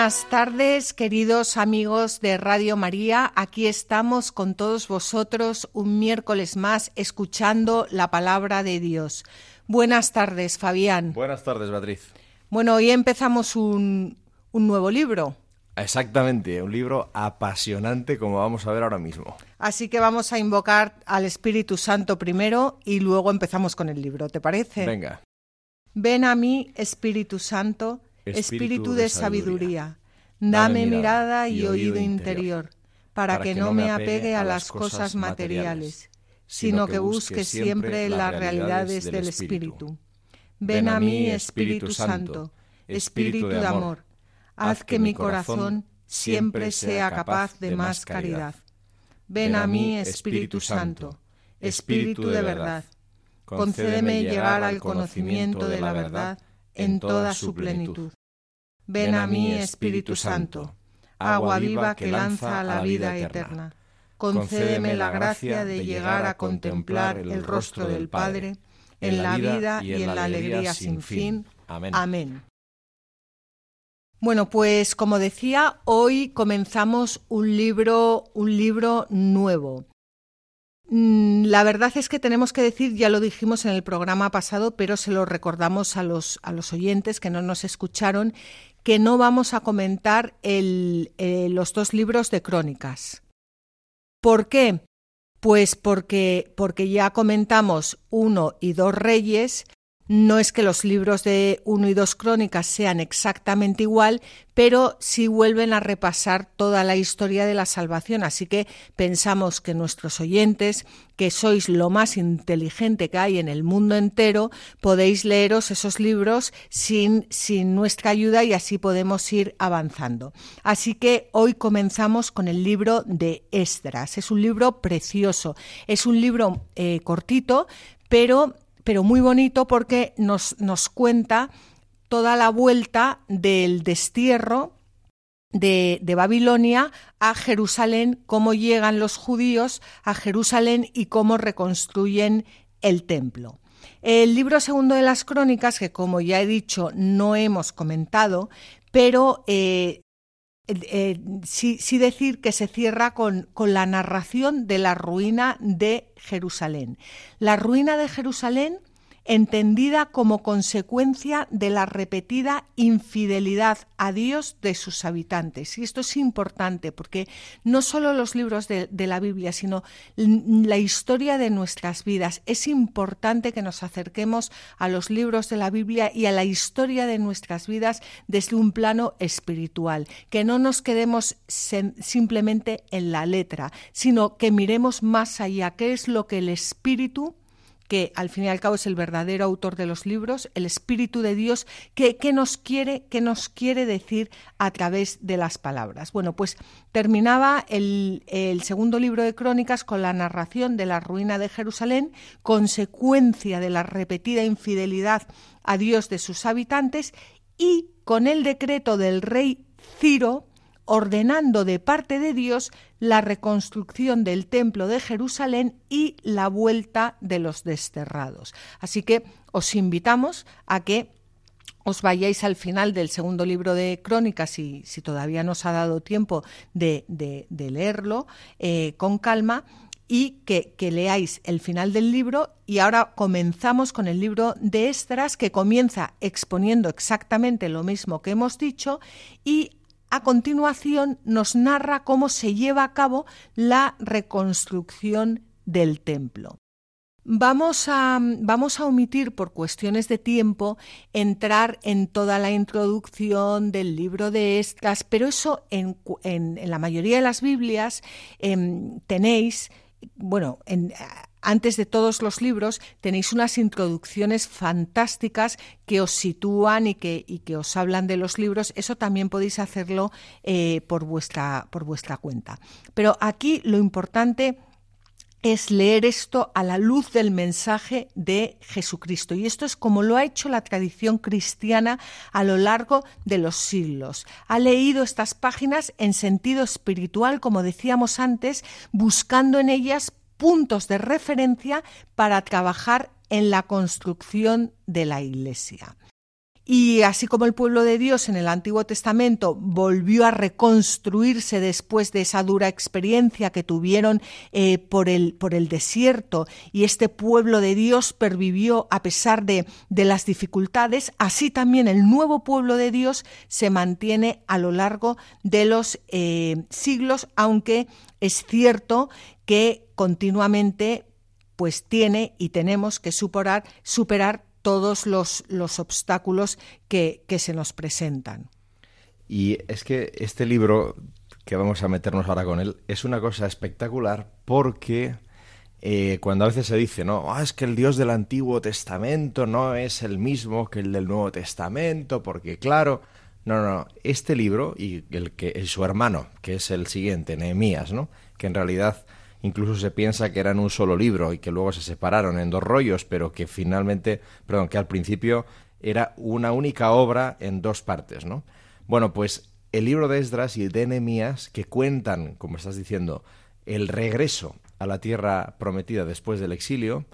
Buenas tardes, queridos amigos de Radio María. Aquí estamos con todos vosotros un miércoles más escuchando la palabra de Dios. Buenas tardes, Fabián. Buenas tardes, Beatriz. Bueno, hoy empezamos un, un nuevo libro. Exactamente, un libro apasionante como vamos a ver ahora mismo. Así que vamos a invocar al Espíritu Santo primero y luego empezamos con el libro, ¿te parece? Venga. Ven a mí, Espíritu Santo Espíritu de sabiduría, dame mirada y oído interior, para que no me apegue a las cosas materiales, sino que busque siempre las realidades del Espíritu. Ven a mí, Espíritu Santo, Espíritu de amor, haz que mi corazón siempre sea capaz de más caridad. Ven a mí, Espíritu Santo, Espíritu de verdad, concédeme llegar al conocimiento de la verdad en toda su plenitud. Ven a mí, Espíritu Santo, agua viva que lanza a la vida eterna. Concédeme la gracia de llegar a contemplar el rostro del Padre en la vida y en la alegría sin fin. Amén. Bueno, pues como decía, hoy comenzamos un libro, un libro nuevo. Mm, la verdad es que tenemos que decir, ya lo dijimos en el programa pasado, pero se lo recordamos a los, a los oyentes que no nos escucharon, que no vamos a comentar eh, los dos libros de crónicas. ¿Por qué? Pues porque, porque ya comentamos uno y dos reyes no es que los libros de uno y dos crónicas sean exactamente igual, pero sí vuelven a repasar toda la historia de la salvación. Así que pensamos que nuestros oyentes, que sois lo más inteligente que hay en el mundo entero, podéis leeros esos libros sin, sin nuestra ayuda y así podemos ir avanzando. Así que hoy comenzamos con el libro de Esdras. Es un libro precioso, es un libro eh, cortito, pero pero muy bonito porque nos, nos cuenta toda la vuelta del destierro de, de, Babilonia a Jerusalén, cómo llegan los judíos a Jerusalén y cómo reconstruyen el templo. El libro segundo de las crónicas, que como ya he dicho no hemos comentado, pero eh, eh, sí, decir que se cierra con, la narración de la ruina de Jerusalén. La ruina de Jerusalén entendida como consecuencia de la repetida infidelidad a Dios de sus habitantes. Y esto es importante porque no solo los libros de, la Biblia, sino la historia de nuestras vidas. Es importante que nos acerquemos a los libros de la Biblia y a la historia de nuestras vidas desde un plano espiritual, que no nos quedemos simplemente en la letra, sino que miremos más allá, qué es lo que el Espíritu que al fin y al cabo es el verdadero autor de los libros, el Espíritu de Dios, que, nos quiere, que nos quiere decir a través de las palabras. Bueno, pues terminaba el, el segundo libro de Crónicas con la narración de la ruina de Jerusalén, consecuencia de la repetida infidelidad a Dios de sus habitantes, y con el decreto del rey Ciro, ordenando de parte de Dios la reconstrucción del templo de Jerusalén y la vuelta de los desterrados. Así que os invitamos a que os vayáis al final del segundo libro de Crónicas, si, si todavía no os ha dado tiempo de, leerlo eh, con calma, y que, que, leáis el final del libro. Y ahora comenzamos con el libro de Esdras, que comienza exponiendo exactamente lo mismo que hemos dicho y a continuación nos narra cómo se lleva a cabo la reconstrucción del templo. Vamos a, vamos a, omitir por cuestiones de tiempo entrar en toda la introducción del libro de Esdras, pero eso en, en, la mayoría de las Biblias em, tenéis, bueno, en, antes de todos los libros tenéis unas introducciones fantásticas que os sitúan y que, y que os hablan de los libros. Eso también podéis hacerlo eh, por, vuestra, por vuestra cuenta. Pero aquí lo importante es leer esto a la luz del mensaje de Jesucristo. Y esto es como lo ha hecho la tradición cristiana a lo largo de los siglos. Ha leído estas páginas en sentido espiritual, como decíamos antes, buscando en ellas puntos de referencia para trabajar en la construcción de la Iglesia. Y así como el pueblo de Dios en el Antiguo Testamento volvió a reconstruirse después de esa dura experiencia que tuvieron eh, por, el, por, el, desierto y este pueblo de Dios pervivió a pesar de, de las dificultades, así también el nuevo pueblo de Dios se mantiene a lo largo de los eh, siglos, aunque es cierto que continuamente pues tiene y tenemos que superar, superar todos los, los obstáculos que, que se nos presentan. Y es que este libro, que vamos a meternos ahora con él, es una cosa espectacular porque eh, cuando a veces se dice, no, ah, es que el Dios del Antiguo Testamento no es el mismo que el del Nuevo Testamento, porque claro, no, no, este libro y el que su hermano, que es el siguiente, Nehemías, ¿no? Que en realidad incluso se piensa que eran un solo libro y que luego se separaron en dos rollos, pero que finalmente, perdón, que al principio era una única obra en dos partes, ¿no? Bueno, pues el libro de Esdras y de Nehemías, que cuentan, como estás diciendo, el regreso a la tierra prometida después del exilio,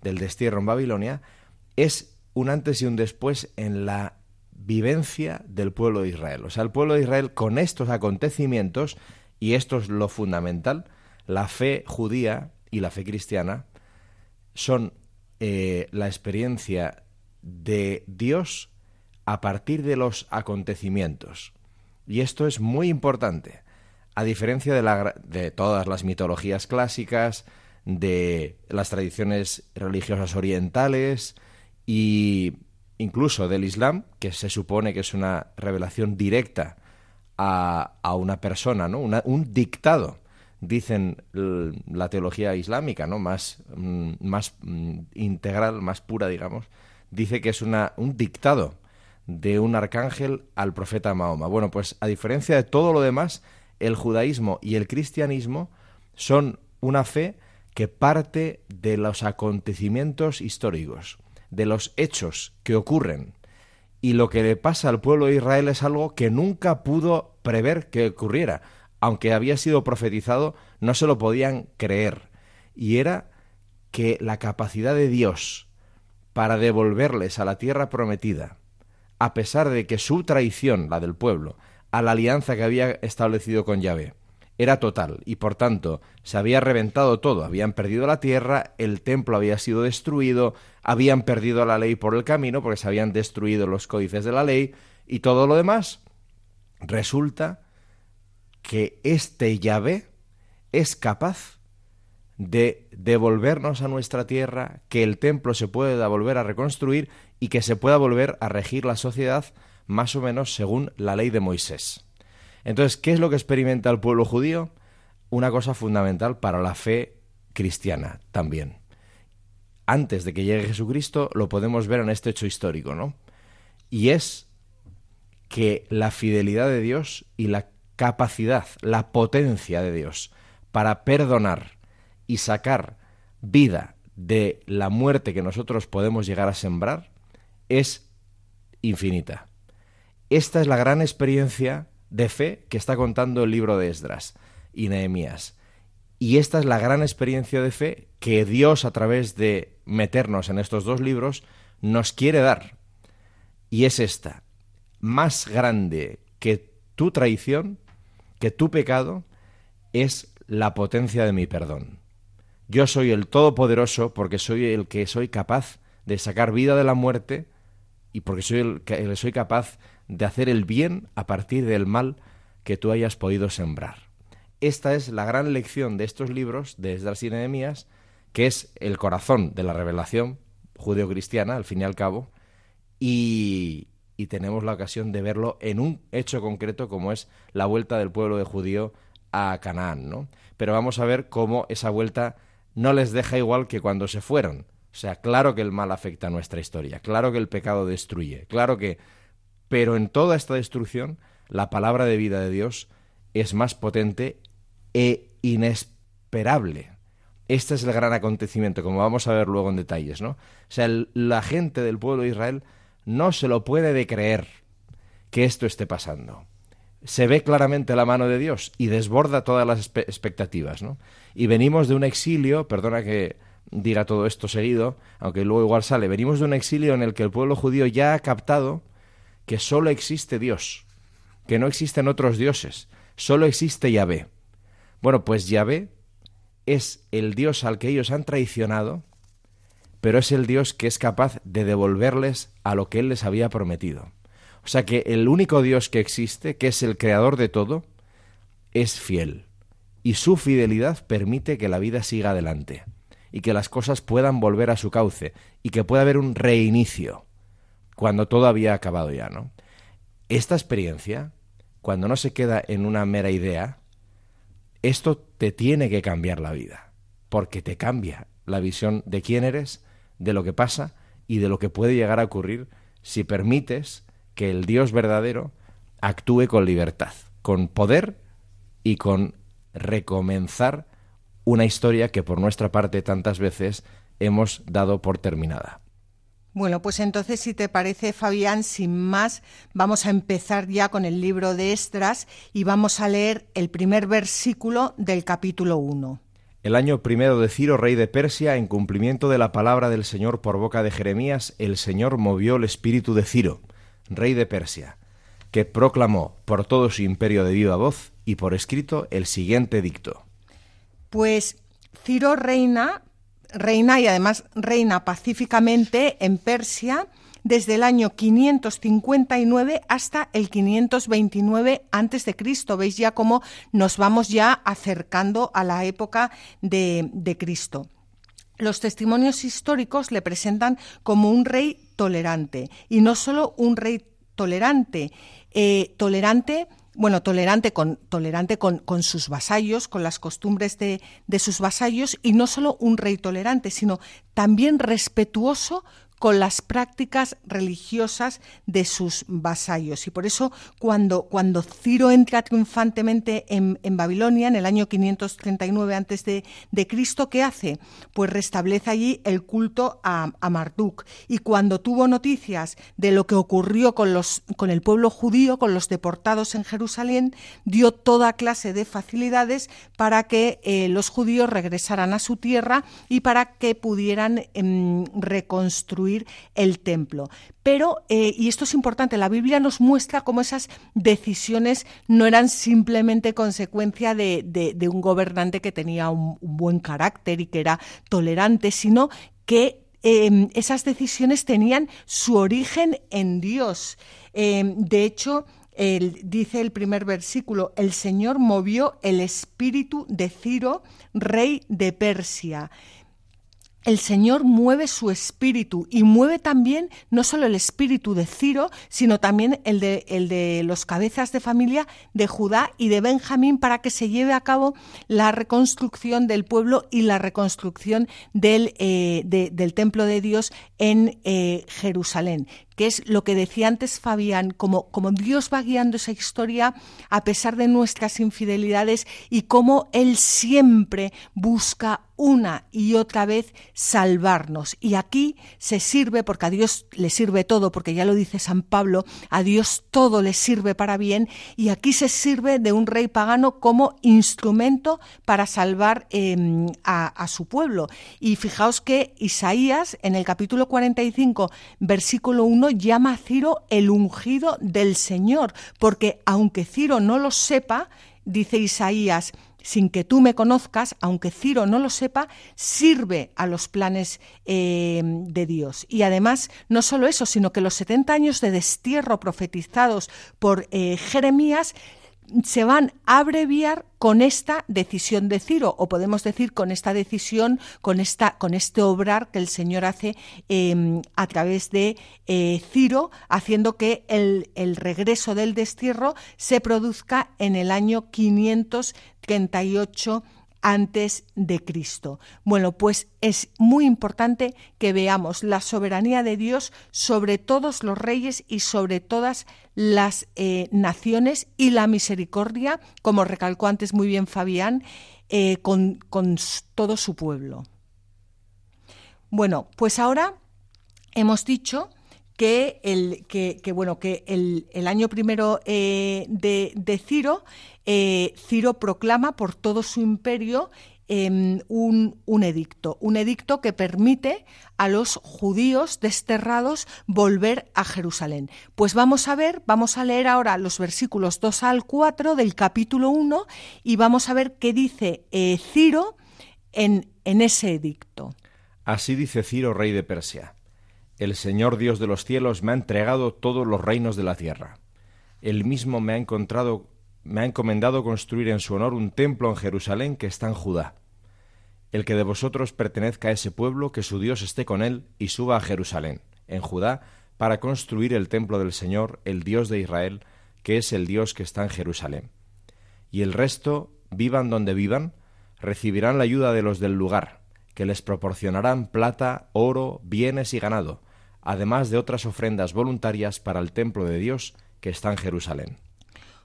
del destierro en Babilonia, es un antes y un después en la vivencia del pueblo de Israel. O sea, el pueblo de Israel con estos acontecimientos, y esto es lo fundamental, la fe judía y la fe cristiana son eh, la experiencia de Dios a partir de los acontecimientos. Y esto es muy importante. A diferencia de, todas las mitologías clásicas, de las tradiciones religiosas orientales y incluso del Islam, que se supone que es una revelación directa a, a una persona, ¿no? un dictado dicen la teología islámica, ¿no? Más, mm, más mm, integral, más pura, digamos, dice que es una, un dictado de un arcángel al profeta Mahoma. Bueno, pues a diferencia de todo lo demás, el judaísmo y el cristianismo son una fe que parte de los acontecimientos históricos, de los hechos que ocurren. Y lo que le pasa al pueblo de Israel es algo que nunca pudo prever que ocurriera aunque había sido profetizado, no se lo podían creer. Y era que la capacidad de Dios para devolverles a la tierra prometida, a pesar de que su traición, la del pueblo, a la alianza que había establecido con Yahvé, era total y por tanto se había reventado todo, habían perdido la tierra, el templo había sido destruido, habían perdido la ley por el camino porque se habían destruido los códices de la ley y todo lo demás, resulta que este Yahvé es capaz de devolvernos a nuestra tierra, que el templo se pueda volver a reconstruir y que se pueda volver a regir la sociedad más o menos según la ley de Moisés. Entonces, ¿qué es lo que experimenta el pueblo judío? Una cosa fundamental para la fe cristiana también. Antes de que llegue Jesucristo lo podemos ver en este hecho histórico, ¿no? Y es que la fidelidad de Dios y la capacidad, la potencia de Dios para perdonar y sacar vida de la muerte que nosotros podemos llegar a sembrar es infinita. Esta es la gran experiencia de fe que está contando el libro de Esdras y Nehemías. Y esta es la gran experiencia de fe que Dios a través de meternos en estos dos libros nos quiere dar. Y es esta, más grande que tu traición, que tu pecado es la potencia de mi perdón. Yo soy el Todopoderoso porque soy el que soy capaz de sacar vida de la muerte y porque soy el que soy capaz de hacer el bien a partir del mal que tú hayas podido sembrar. Esta es la gran lección de estos libros de Esdras y Nehemías, que es el corazón de la revelación judeocristiana, al fin y al cabo, y, y tenemos la ocasión de verlo en un hecho concreto como es la vuelta del pueblo de judío a Canaán, ¿no? Pero vamos a ver cómo esa vuelta no les deja igual que cuando se fueron. O sea, claro que el mal afecta a nuestra historia, claro que el pecado destruye, claro que... Pero en toda esta destrucción, la palabra de vida de Dios es más potente e inesperable. Este es el gran acontecimiento, como vamos a ver luego en detalles, ¿no? O sea, la gente del pueblo de Israel no se lo puede de creer que esto esté pasando. Se ve claramente la mano de Dios y desborda todas las expectativas, ¿no? Y venimos de un exilio, perdona que diga todo esto seguido, aunque luego igual sale, venimos de un exilio en el que el pueblo judío ya ha captado que solo existe Dios, que no existen otros dioses, solo existe Yahvé. Bueno, pues Yahvé es el Dios al que ellos han traicionado, pero es el Dios que es capaz de devolverles a lo que Él les había prometido. O sea que el único Dios que existe, que es el creador de todo, es fiel. Y su fidelidad permite que la vida siga adelante y que las cosas puedan volver a su cauce y que pueda haber un reinicio cuando todo había acabado ya, ¿no? Esta experiencia, cuando no se queda en una mera idea, esto te tiene que cambiar la vida, porque te cambia la visión de quién eres, de lo que pasa y de lo que puede llegar a ocurrir si permites que el Dios verdadero actúe con libertad, con poder y con recomenzar una historia que por nuestra parte tantas veces hemos dado por terminada. Bueno, pues entonces, si te parece, Fabián, sin más, vamos a empezar ya con el libro de Estras y vamos a leer el primer versículo del capítulo 1. El año primero de Ciro, rey de Persia, en cumplimiento de la palabra del Señor por boca de Jeremías, el Señor movió el espíritu de Ciro, rey de Persia, que proclamó por todo su imperio de viva voz y por escrito el siguiente dicto. Pues Ciro reina reina y además reina pacíficamente en Persia desde el año 559 hasta el 529 antes de Cristo. Veis ya cómo nos vamos ya acercando a la época de, de Cristo. Los testimonios históricos le presentan como un rey tolerante y no solo un rey tolerante, eh, tolerante bueno, tolerante con, tolerante con, con, sus vasallos, con las costumbres de, de sus vasallos, y no solo un rey tolerante, sino también respetuoso con las prácticas religiosas de sus vasallos. Y por eso cuando, cuando Ciro entra triunfantemente en, Babilonia en el año 539 a.C., de, Cristo, ¿qué hace? Pues restablece allí el culto a, a, Marduk. Y cuando tuvo noticias de lo que ocurrió con, los, con el pueblo judío, con los deportados en Jerusalén, dio toda clase de facilidades para que eh, los judíos regresaran a su tierra y para que pudieran em, reconstruir el templo. Pero, eh, y esto es importante, la Biblia nos muestra cómo esas decisiones no eran simplemente consecuencia de, un gobernante que tenía un, buen carácter y que era tolerante, sino que em, esas decisiones tenían su origen en Dios. Em, de hecho, dice el primer versículo, el Señor movió el espíritu de Ciro, rey de Persia el Señor mueve su espíritu y mueve también no solo el espíritu de Ciro, sino también el de, los cabezas de familia de Judá y de Benjamín para que se lleve a cabo la reconstrucción del pueblo y la reconstrucción del, eh, del templo de Dios en eh, Jerusalén que es lo que decía antes Fabián, como, como Dios va guiando esa historia a pesar de nuestras infidelidades y cómo Él siempre busca una y otra vez salvarnos. Y aquí se sirve, porque a Dios le sirve todo, porque ya lo dice San Pablo, a Dios todo le sirve para bien, y aquí se sirve de un rey pagano como instrumento para salvar em, a, a su pueblo. Y fijaos que Isaías, en el capítulo 45, versículo 1, llama a Ciro el ungido del Señor, porque aunque Ciro no lo sepa, dice Isaías, sin que tú me conozcas, aunque Ciro no lo sepa, sirve a los planes eh, de Dios. Y además, no solo eso, sino que los 70 años de destierro profetizados por eh, Jeremías se van a abreviar con esta decisión de Ciro, o podemos decir con esta decisión, con, esta, con este obrar que el Señor hace em, a través de eh, Ciro, haciendo que el, el, regreso del destierro se produzca en el año 538 antes de Cristo. Bueno, pues es muy importante que veamos la soberanía de Dios sobre todos los reyes y sobre todas las eh, naciones y la misericordia, como recalcó antes muy bien Fabián, eh, con, todo su pueblo. Bueno, pues ahora hemos dicho que el, que, bueno, que el, año primero eh, de, Ciro, eh, Ciro proclama por todo su imperio em, un, un, edicto, un edicto que permite a los judíos desterrados volver a Jerusalén. Pues vamos a ver, vamos a leer ahora los versículos 2 al 4 del capítulo 1 y vamos a ver qué dice eh, Ciro en, en ese edicto. Así dice Ciro, rey de Persia. El Señor Dios de los cielos me ha entregado todos los reinos de la tierra. Él mismo me ha encontrado, me ha encomendado construir en su honor un templo en Jerusalén que está en Judá. El que de vosotros pertenezca a ese pueblo, que su Dios esté con él y suba a Jerusalén, en Judá, para construir el templo del Señor, el Dios de Israel, que es el Dios que está en Jerusalén. Y el resto, vivan donde vivan, recibirán la ayuda de los del lugar, que les proporcionarán plata, oro, bienes y ganado, además de otras ofrendas voluntarias para el templo de Dios que está en Jerusalén.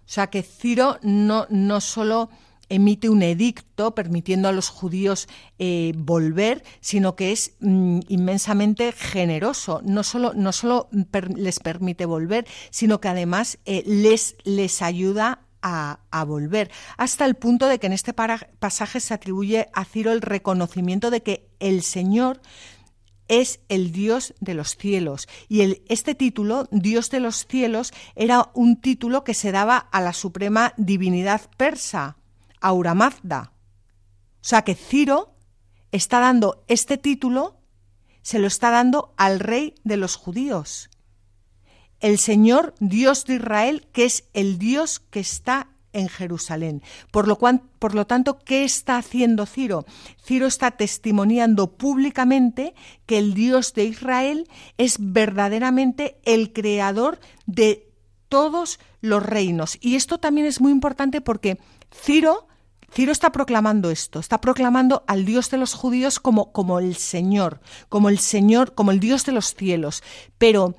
O sea que Ciro no, no solo emite un edicto permitiendo a los judíos eh, volver, sino que es mm, inmensamente generoso. No solo, no solo les permite volver, sino que además eh, les, les ayuda a, volver, hasta el punto de que en este pasaje se atribuye a Ciro el reconocimiento de que el Señor es el Dios de los cielos. Y el, este título, Dios de los cielos, era un título que se daba a la suprema divinidad persa, Aura Mazda. O sea que Ciro está dando este título, se lo está dando al rey de los judíos el Señor Dios de Israel, que es el Dios que está en Jerusalén. Por lo, cual, por lo tanto, ¿qué está haciendo Ciro? Ciro está testimoniando públicamente que el Dios de Israel es verdaderamente el creador de todos los reinos. Y esto también es muy importante porque Ciro Ciro está proclamando esto, está proclamando al Dios de los judíos como, como el Señor, como el Señor, como el Dios de los cielos. Pero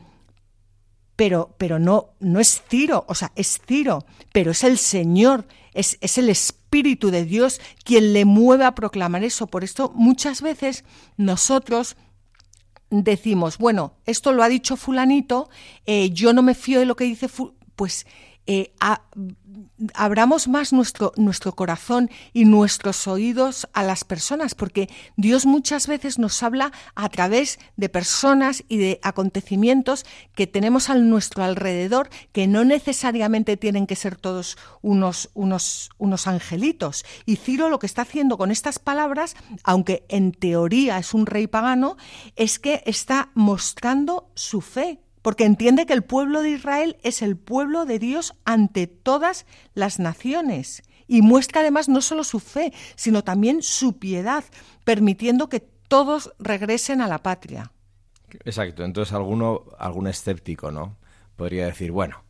pero, pero no, no es Ciro, o sea, es Ciro, pero es el Señor, es, es el Espíritu de Dios quien le mueve a proclamar eso. Por esto muchas veces nosotros decimos, bueno, esto lo ha dicho fulanito, eh, yo no me fío de lo que dice, pues eh, abramos más nuestro, nuestro corazón y nuestros oídos a las personas, porque Dios muchas veces nos habla a través de personas y de acontecimientos que tenemos a nuestro alrededor, que no necesariamente tienen que ser todos unos, unos, unos angelitos. Y Ciro lo que está haciendo con estas palabras, aunque en teoría es un rey pagano, es que está mostrando su fe, porque entiende que el pueblo de Israel es el pueblo de Dios ante todas las naciones y muestra además no solo su fe, sino también su piedad, permitiendo que todos regresen a la patria. Exacto, entonces alguno, algún escéptico, ¿no? Podría decir, bueno,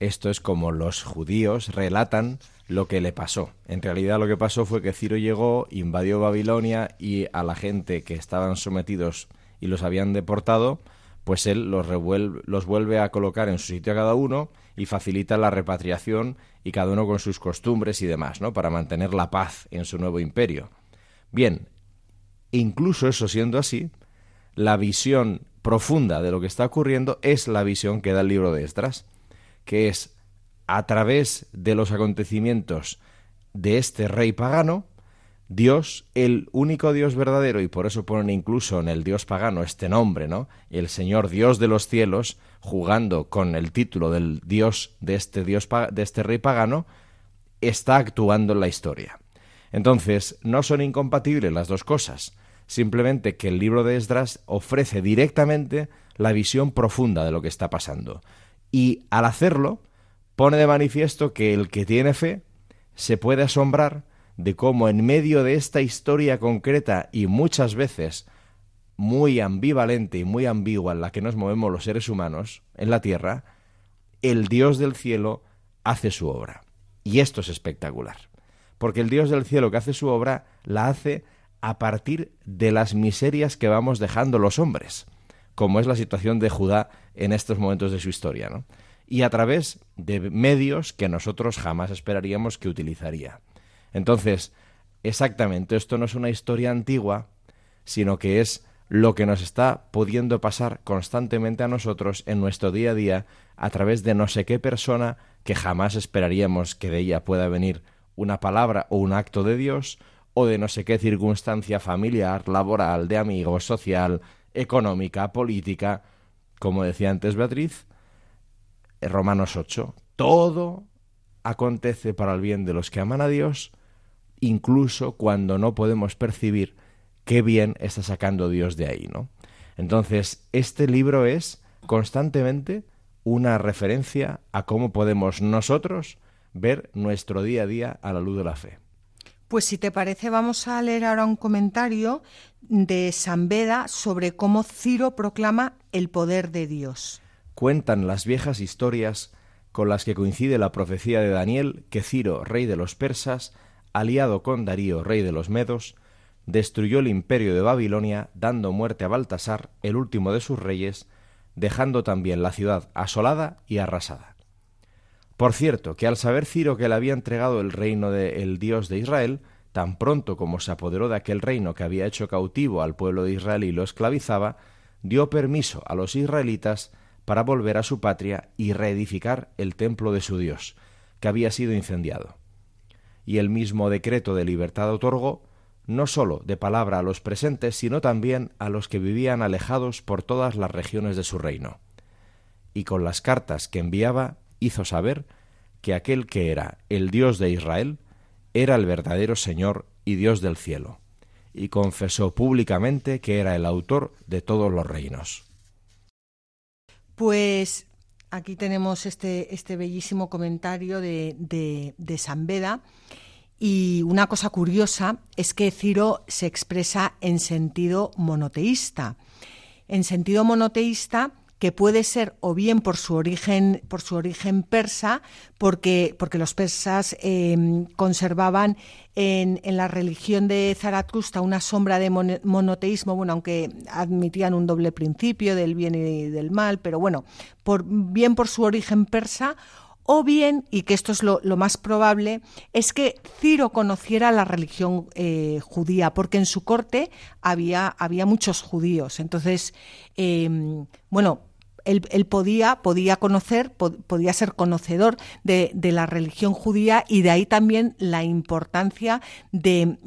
esto es como los judíos relatan lo que le pasó. En realidad lo que pasó fue que Ciro llegó, invadió Babilonia y a la gente que estaban sometidos y los habían deportado, pues él los, los vuelve a colocar en su sitio a cada uno y facilita la repatriación y cada uno con sus costumbres y demás, ¿no? Para mantener la paz en su nuevo imperio. Bien, incluso eso siendo así, la visión profunda de lo que está ocurriendo es la visión que da el libro de Esdras, que es a través de los acontecimientos de este rey pagano, Dios, el único Dios verdadero, y por eso ponen incluso en el Dios pagano este nombre, ¿no? El Señor Dios de los cielos, jugando con el título del Dios de este Dios de este rey pagano, está actuando en la historia. Entonces, no son incompatibles las dos cosas, simplemente que el libro de Esdras ofrece directamente la visión profunda de lo que está pasando. Y al hacerlo, pone de manifiesto que el que tiene fe se puede asombrar de cómo en medio de esta historia concreta y muchas veces muy ambivalente y muy ambigua en la que nos movemos los seres humanos en la Tierra, el Dios del cielo hace su obra. Y esto es espectacular. porque el Dios del cielo que hace su obra la hace a partir de las miserias que vamos dejando los hombres, como es la situación de Judá en estos momentos de su historia, ¿no? y a través de medios que nosotros jamás esperaríamos que utilizaría. Entonces, exactamente, esto no es una historia antigua, sino que es lo que nos está pudiendo pasar constantemente a nosotros en nuestro día a día a través de no sé qué persona que jamás esperaríamos que de ella pueda venir una palabra o un acto de Dios, o de no sé qué circunstancia familiar, laboral, de amigos, social, económica, política, como decía antes Beatriz, Romanos 8, todo acontece para el bien de los que aman a Dios, incluso cuando no podemos percibir qué bien está sacando Dios de ahí, ¿no? Entonces, este libro es constantemente una referencia a cómo podemos nosotros ver nuestro día a día a la luz de la fe. Pues si te parece, vamos a leer ahora un comentario de San Beda sobre cómo Ciro proclama el poder de Dios. Cuentan las viejas historias con las que coincide la profecía de Daniel que Ciro, rey de los persas, aliado con Darío, rey de los medos, destruyó el imperio de Babilonia, dando muerte a Baltasar, el último de sus reyes, dejando también la ciudad asolada y arrasada. Por cierto, que al saber Ciro que le había entregado el reino del Dios de Israel, tan pronto como se apoderó de aquel reino que había hecho cautivo al pueblo de Israel y lo esclavizaba, dio permiso a los israelitas para volver a su patria y reedificar el templo de su Dios, que había sido incendiado. Y el mismo decreto de libertad otorgó no sólo de palabra a los presentes, sino también a los que vivían alejados por todas las regiones de su reino. Y con las cartas que enviaba hizo saber que aquel que era el Dios de Israel era el verdadero Señor y Dios del cielo, y confesó públicamente que era el autor de todos los reinos. Pues aquí tenemos este, este bellísimo comentario de, de, de San Beda. Y una cosa curiosa es que Ciro se expresa en sentido monoteísta. En sentido monoteísta que puede ser o bien por su origen, por su origen persa, porque, porque los persas em, conservaban en, en, la religión de Zaratustra una sombra de monoteísmo, bueno, aunque admitían un doble principio del bien y del mal, pero bueno, por, bien por su origen persa o bien, y que esto es lo, más probable, es que Ciro conociera la religión eh, judía, porque en su corte había, había muchos judíos. Entonces, em, bueno, él, podía, podía conocer, podía ser conocedor de, la religión judía y de ahí también la importancia de,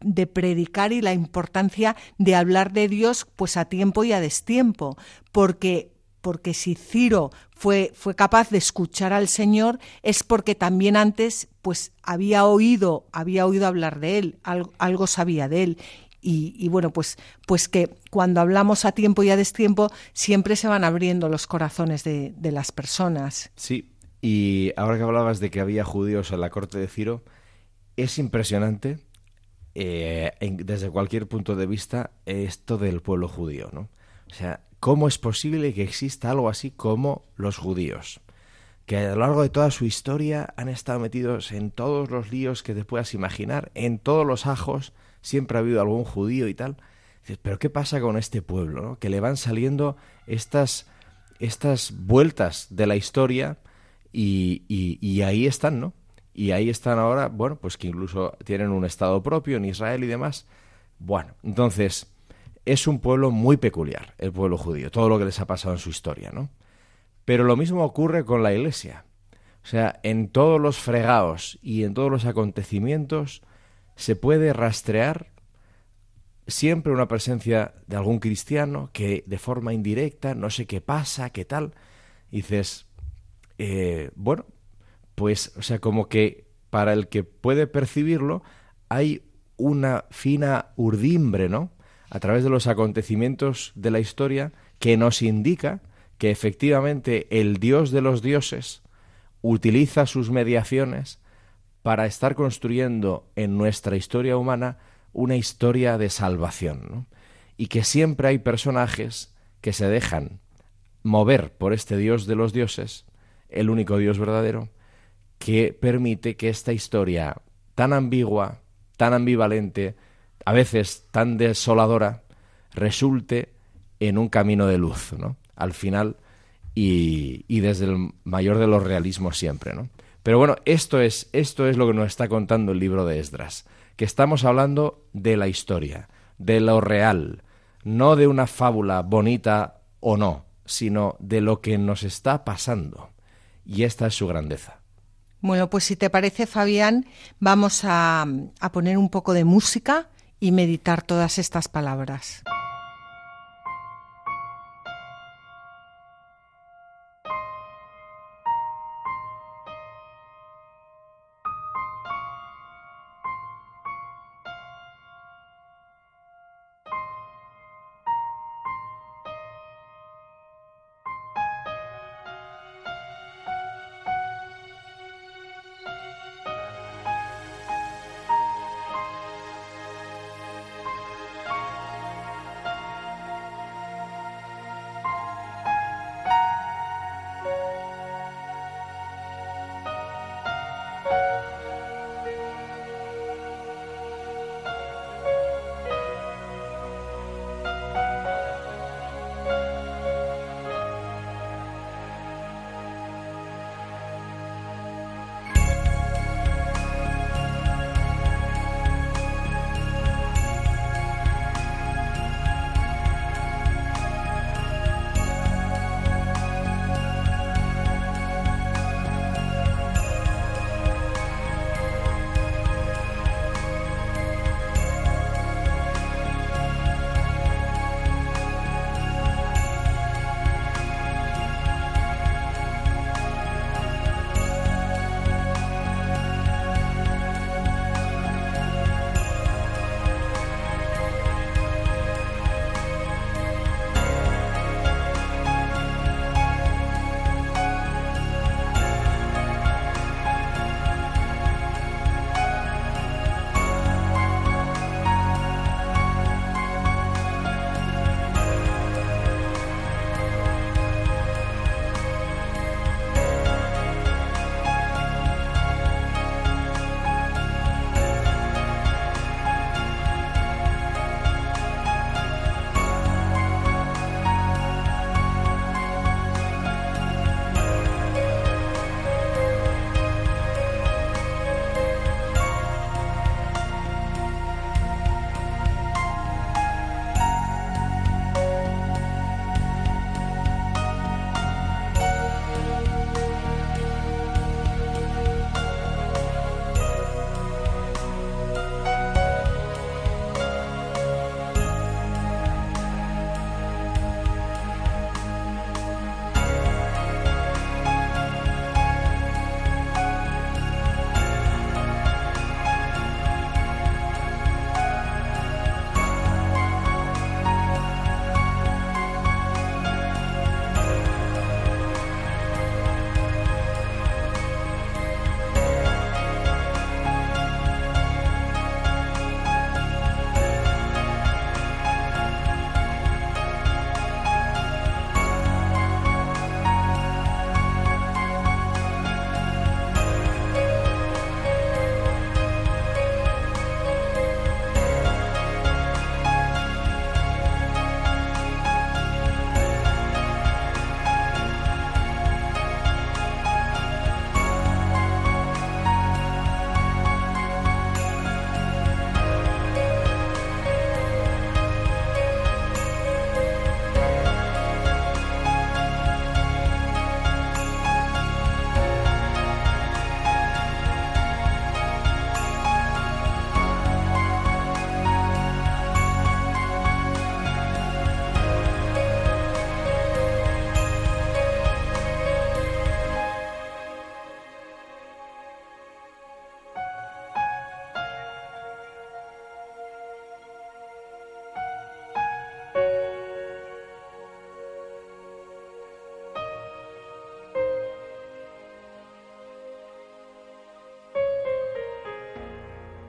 de predicar y la importancia de hablar de Dios pues a tiempo y a destiempo, porque porque si Ciro fue, fue, capaz de escuchar al Señor es porque también antes pues había oído, había oído hablar de él, algo, algo sabía de él y, bueno, pues, pues que cuando hablamos a tiempo y a destiempo siempre se van abriendo los corazones de, las personas. Sí, y ahora que hablabas de que había judíos en la corte de Ciro, es impresionante eh, desde cualquier punto de vista esto del pueblo judío, ¿no? O sea, ¿cómo es posible que exista algo así como los judíos? que a lo largo de toda su historia han estado metidos en todos los líos que te puedas imaginar, en todos los ajos, siempre ha habido algún judío y tal. Pero ¿qué pasa con este pueblo? Que le van saliendo estas, estas vueltas de la historia y, y, ahí están, ¿no? Y ahí están ahora, bueno, pues que incluso tienen un estado propio en Israel y demás. Bueno, entonces es un pueblo muy peculiar, el pueblo judío, todo lo que les ha pasado en su historia, ¿no? Pero lo mismo ocurre con la Iglesia. O sea, en todos los fregados y en todos los acontecimientos se puede rastrear siempre una presencia de algún cristiano que de forma indirecta, no sé qué pasa, qué tal, dices, eh, bueno, pues, o sea, como que para el que puede percibirlo hay una fina urdimbre, ¿no? A través de los acontecimientos de la historia que nos indica que efectivamente el Dios de los dioses utiliza sus mediaciones para estar construyendo en nuestra historia humana una historia de salvación. Y que siempre hay personajes que se dejan mover por este Dios de los dioses, el único Dios verdadero, que permite que esta historia tan ambigua, tan ambivalente, a veces tan desoladora, resulte en un camino de luz, ¿no? Al final y, y desde el mayor de los realismos siempre, ¿no? Pero bueno, esto es, esto es lo que nos está contando el libro de Esdras, que estamos hablando de la historia, de lo real, no de una fábula bonita o no, sino de lo que nos está pasando. Y esta es su grandeza. Bueno, pues si te parece, Fabián, vamos a, a poner un poco de música y meditar todas estas palabras.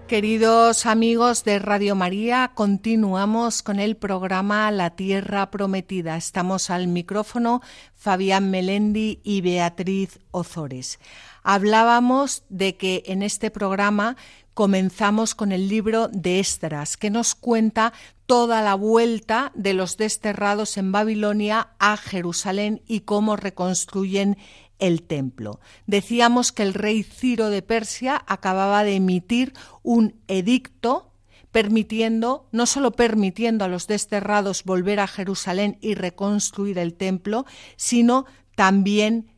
Queridos amigos de Radio María, continuamos con el programa La Tierra Prometida. Estamos al micrófono Fabián Melendi y Beatriz Ozores. Hablábamos de que en este programa comenzamos con el libro de Esdras, que nos cuenta toda la vuelta de los desterrados en Babilonia a Jerusalén y cómo reconstruyen el templo. Decíamos que el rey Ciro de Persia acababa de emitir un edicto permitiendo, no solo permitiendo a los desterrados volver a Jerusalén y reconstruir el templo, sino también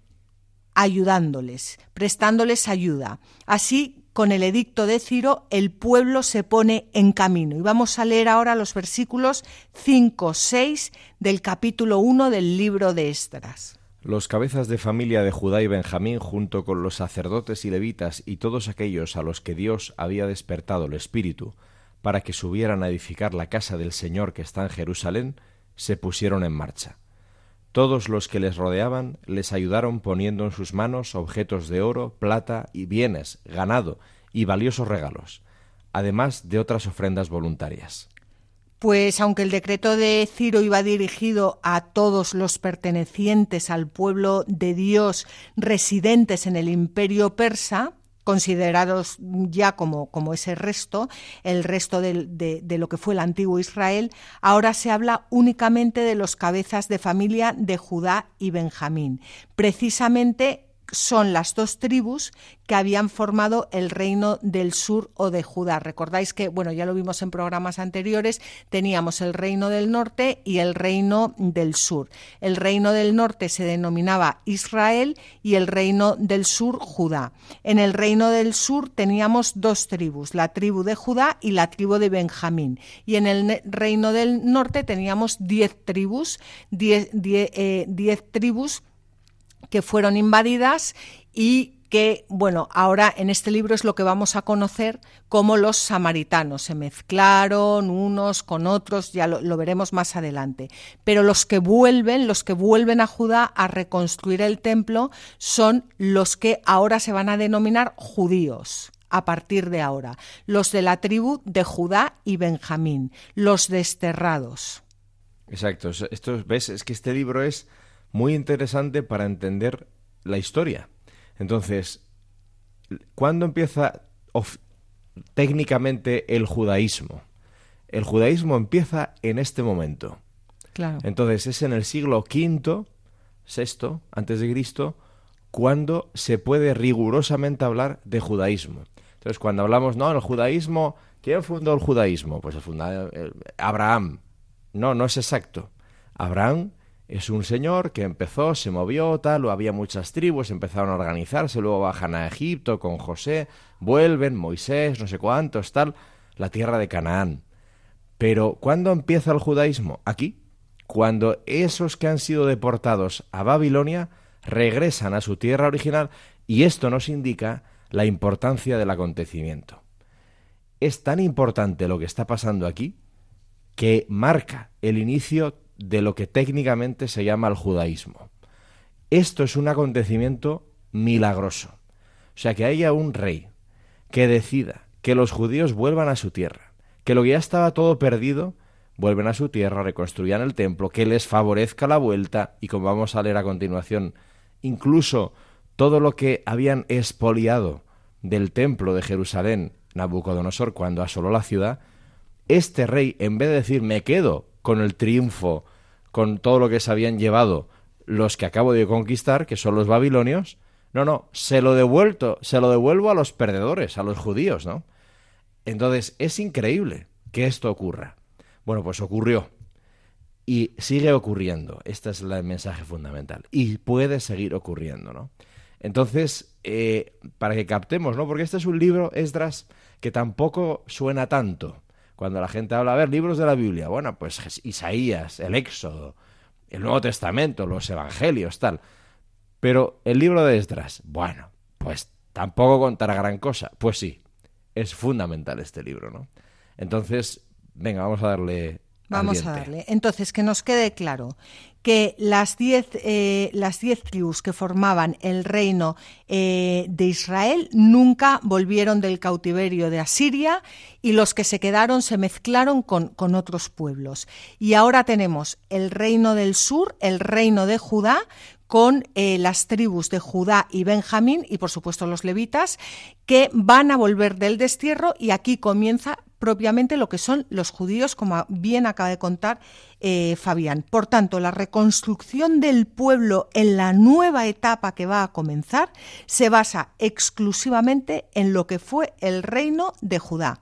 ayudándoles, prestándoles ayuda. Así, con el edicto de Ciro, el pueblo se pone en camino. Y vamos a leer ahora los versículos 5, 6 del capítulo 1 del libro de Esdras. Los cabezas de familia de Judá y Benjamín, junto con los sacerdotes y levitas y todos aquellos a los que Dios había despertado el espíritu, para que subieran a edificar la casa del Señor que está en Jerusalén, se pusieron en marcha. Todos los que les rodeaban les ayudaron poniendo en sus manos objetos de oro, plata y bienes, ganado y valiosos regalos, además de otras ofrendas voluntarias. Pues aunque el decreto de Ciro iba dirigido a todos los pertenecientes al pueblo de Dios residentes en el imperio persa, considerados ya como, como ese resto, el resto de, de, lo que fue el antiguo Israel, ahora se habla únicamente de los cabezas de familia de Judá y Benjamín. Precisamente son las dos tribus que habían formado el reino del sur o de Judá. Recordáis que, bueno, ya lo vimos en programas anteriores, teníamos el reino del norte y el reino del sur. El reino del norte se denominaba Israel y el reino del sur Judá. En el reino del sur teníamos dos tribus, la tribu de Judá y la tribu de Benjamín. Y en el reino del norte teníamos diez tribus, diez, eh, diez tribus que fueron invadidas y que, bueno, ahora en este libro es lo que vamos a conocer como los samaritanos. Se mezclaron unos con otros, ya lo, veremos más adelante. Pero los que vuelven, los que vuelven a Judá a reconstruir el templo, son los que ahora se van a denominar judíos a partir de ahora, los de la tribu de Judá y Benjamín, los desterrados. Exacto, esto ves, es que este libro es muy interesante para entender la historia. Entonces, ¿cuándo empieza técnicamente el judaísmo? El judaísmo empieza en este momento. Claro. Entonces, es en el siglo V, VI, antes de Cristo, cuando se puede rigurosamente hablar de judaísmo. Entonces, cuando hablamos, no, el judaísmo, ¿quién fundó el judaísmo? Pues el fundador, Abraham. No, no es exacto. Abraham es un señor que empezó, se movió, tal, o había muchas tribus, empezaron a organizarse, luego bajan a Egipto con José, vuelven, Moisés, no sé cuántos, tal, la tierra de Canaán. Pero ¿cuándo empieza el judaísmo? Aquí, cuando esos que han sido deportados a Babilonia regresan a su tierra original y esto nos indica la importancia del acontecimiento. Es tan importante lo que está pasando aquí que marca el inicio de lo que técnicamente se llama el judaísmo. Esto es un acontecimiento milagroso. O sea, que haya un rey que decida que los judíos vuelvan a su tierra, que lo que ya estaba todo perdido, vuelven a su tierra, reconstruyan el templo, que les favorezca la vuelta, y como vamos a leer a continuación, incluso todo lo que habían expoliado del templo de Jerusalén Nabucodonosor cuando asoló la ciudad, este rey, en vez de decir me quedo con el triunfo, con todo lo que se habían llevado los que acabo de conquistar, que son los babilonios, no, no, se lo devuelto, se lo devuelvo a los perdedores, a los judíos, ¿no? Entonces, es increíble que esto ocurra. Bueno, pues ocurrió. Y sigue ocurriendo. Este es el mensaje fundamental. Y puede seguir ocurriendo, ¿no? Entonces, eh, para que captemos, ¿no? Porque este es un libro, Esdras, que tampoco suena tanto. Cuando la gente habla, a ver, libros de la Biblia, bueno, pues Isaías, el Éxodo, el Nuevo Testamento, los Evangelios, tal. Pero el libro de Esdras, bueno, pues tampoco contará gran cosa. Pues sí, es fundamental este libro, ¿no? Entonces, venga, vamos a darle Vamos a darle. Entonces, que nos quede claro que las diez, eh, las diez tribus que formaban el reino eh, de Israel nunca volvieron del cautiverio de Asiria y los que se quedaron se mezclaron con, con otros pueblos. Y ahora tenemos el reino del sur, el reino de Judá, con eh, las tribus de Judá y Benjamín y por supuesto los levitas que van a volver del destierro y aquí comienza propiamente lo que son los judíos, como bien acaba de contar eh, Fabián. Por tanto, la reconstrucción del pueblo en la nueva etapa que va a comenzar se basa exclusivamente en lo que fue el reino de Judá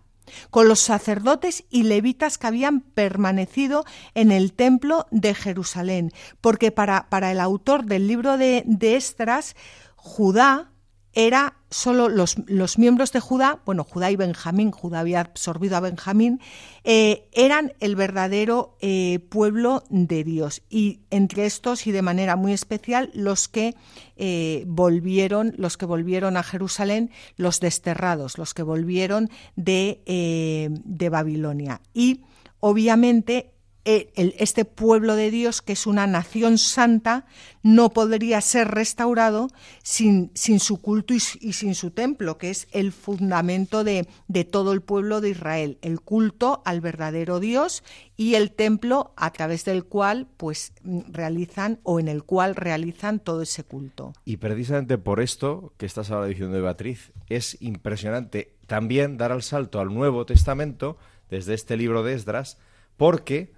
con los sacerdotes y levitas que habían permanecido en el templo de Jerusalén, porque para, para el autor del libro de, de Estras, Judá era solo los, los, miembros de Judá, bueno, Judá y Benjamín, Judá había absorbido a Benjamín, eh, eran el verdadero eh, pueblo de Dios. Y entre estos, y de manera muy especial, los que eh, volvieron, los que volvieron a Jerusalén, los desterrados, los que volvieron de, de Babilonia. Y obviamente este pueblo de Dios, que es una nación santa, no podría ser restaurado sin, sin su culto y, sin su templo, que es el fundamento de, de, todo el pueblo de Israel, el culto al verdadero Dios y el templo a través del cual pues realizan o en el cual realizan todo ese culto. Y precisamente por esto que estás ahora diciendo, Beatriz, es impresionante también dar el salto al Nuevo Testamento desde este libro de Esdras, porque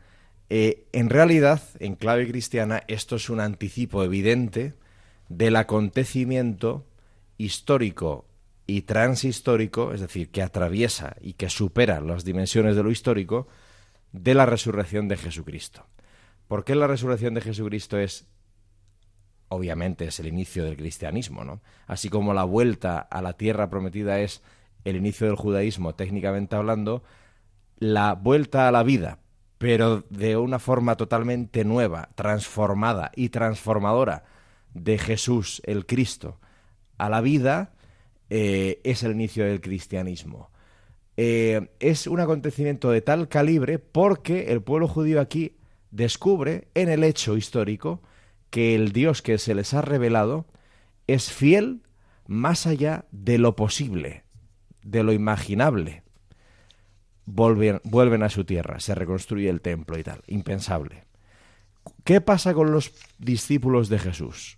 eh, en realidad, en clave cristiana, esto es un anticipo evidente del acontecimiento histórico y transhistórico, es decir, que atraviesa y que supera las dimensiones de lo histórico, de la resurrección de Jesucristo. ¿Por qué la resurrección de Jesucristo es, obviamente, es el inicio del cristianismo, ¿no? Así como la vuelta a la tierra prometida es el inicio del judaísmo, técnicamente hablando, la vuelta a la vida pero de una forma totalmente nueva, transformada y transformadora de Jesús, el Cristo, a la vida, eh, es el inicio del cristianismo. Eh, es un acontecimiento de tal calibre porque el pueblo judío aquí descubre en el hecho histórico que el Dios que se les ha revelado es fiel más allá de lo posible, de lo imaginable vuelven, a su tierra, se reconstruye el templo y tal. Impensable. ¿Qué pasa con los discípulos de Jesús?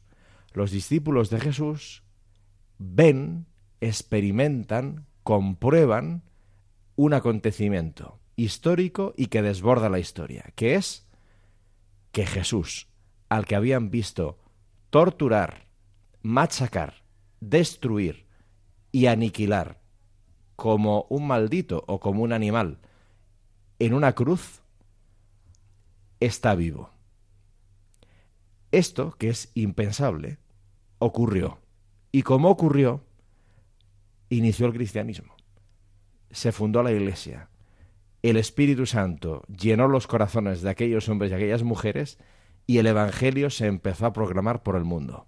Los discípulos de Jesús ven, experimentan, comprueban un acontecimiento histórico y que desborda la historia, que es que Jesús, al que habían visto torturar, machacar, destruir y aniquilar como un maldito o como un animal en una cruz, está vivo. Esto, que es impensable, ocurrió. Y como ocurrió, inició el cristianismo. Se fundó la iglesia. El Espíritu Santo llenó los corazones de aquellos hombres y aquellas mujeres y el Evangelio se empezó a proclamar por el mundo.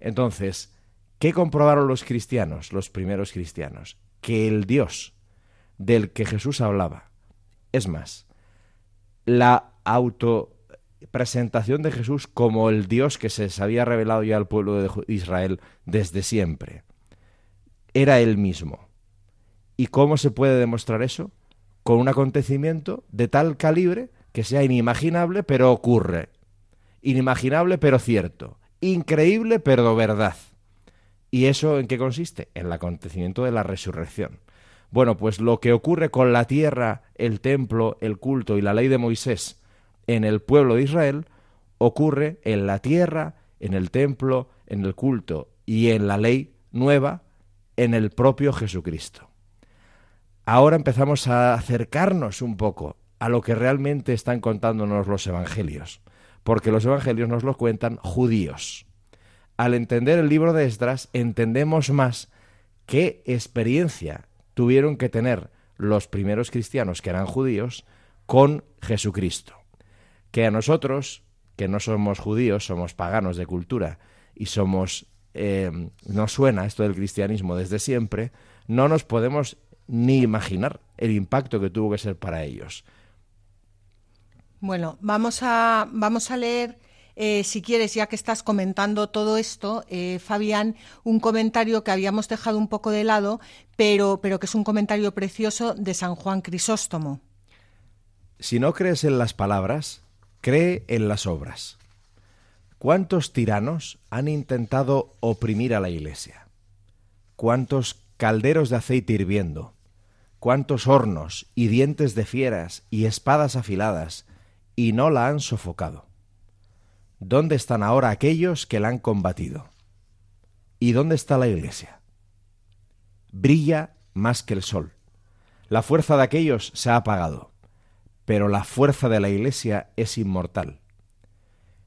Entonces, ¿qué comprobaron los cristianos, los primeros cristianos? Que el Dios del que Jesús hablaba. Es más, la autopresentación de Jesús como el Dios que se había revelado ya al pueblo de Israel desde siempre. Era él mismo. ¿Y cómo se puede demostrar eso? Con un acontecimiento de tal calibre que sea inimaginable, pero ocurre. Inimaginable, pero cierto. Increíble, pero verdad. ¿Y eso en qué consiste? En el acontecimiento de la resurrección. Bueno, pues lo que ocurre con la tierra, el templo, el culto y la ley de Moisés en el pueblo de Israel, ocurre en la tierra, en el templo, en el culto y en la ley nueva, en el propio Jesucristo. Ahora empezamos a acercarnos un poco a lo que realmente están contándonos los evangelios, porque los evangelios nos lo cuentan judíos al entender el libro de Esdras, entendemos más qué experiencia tuvieron que tener los primeros cristianos que eran judíos con Jesucristo. Que a nosotros, que no somos judíos, somos paganos de cultura y somos eh, nos suena esto del cristianismo desde siempre, no nos podemos ni imaginar el impacto que tuvo que ser para ellos. Bueno, vamos a, vamos a leer eh, si quieres, ya que estás comentando todo esto, eh, Fabián, un comentario que habíamos dejado un poco de lado, pero, pero que es un comentario precioso de San Juan Crisóstomo. Si no crees en las palabras, cree en las obras. ¿Cuántos tiranos han intentado oprimir a la Iglesia? ¿Cuántos calderos de aceite hirviendo? ¿Cuántos hornos y dientes de fieras y espadas afiladas y no la han sofocado? ¿Dónde están ahora aquellos que la han combatido? ¿Y dónde está la Iglesia? Brilla más que el sol. La fuerza de aquellos se ha apagado, pero la fuerza de la Iglesia es inmortal.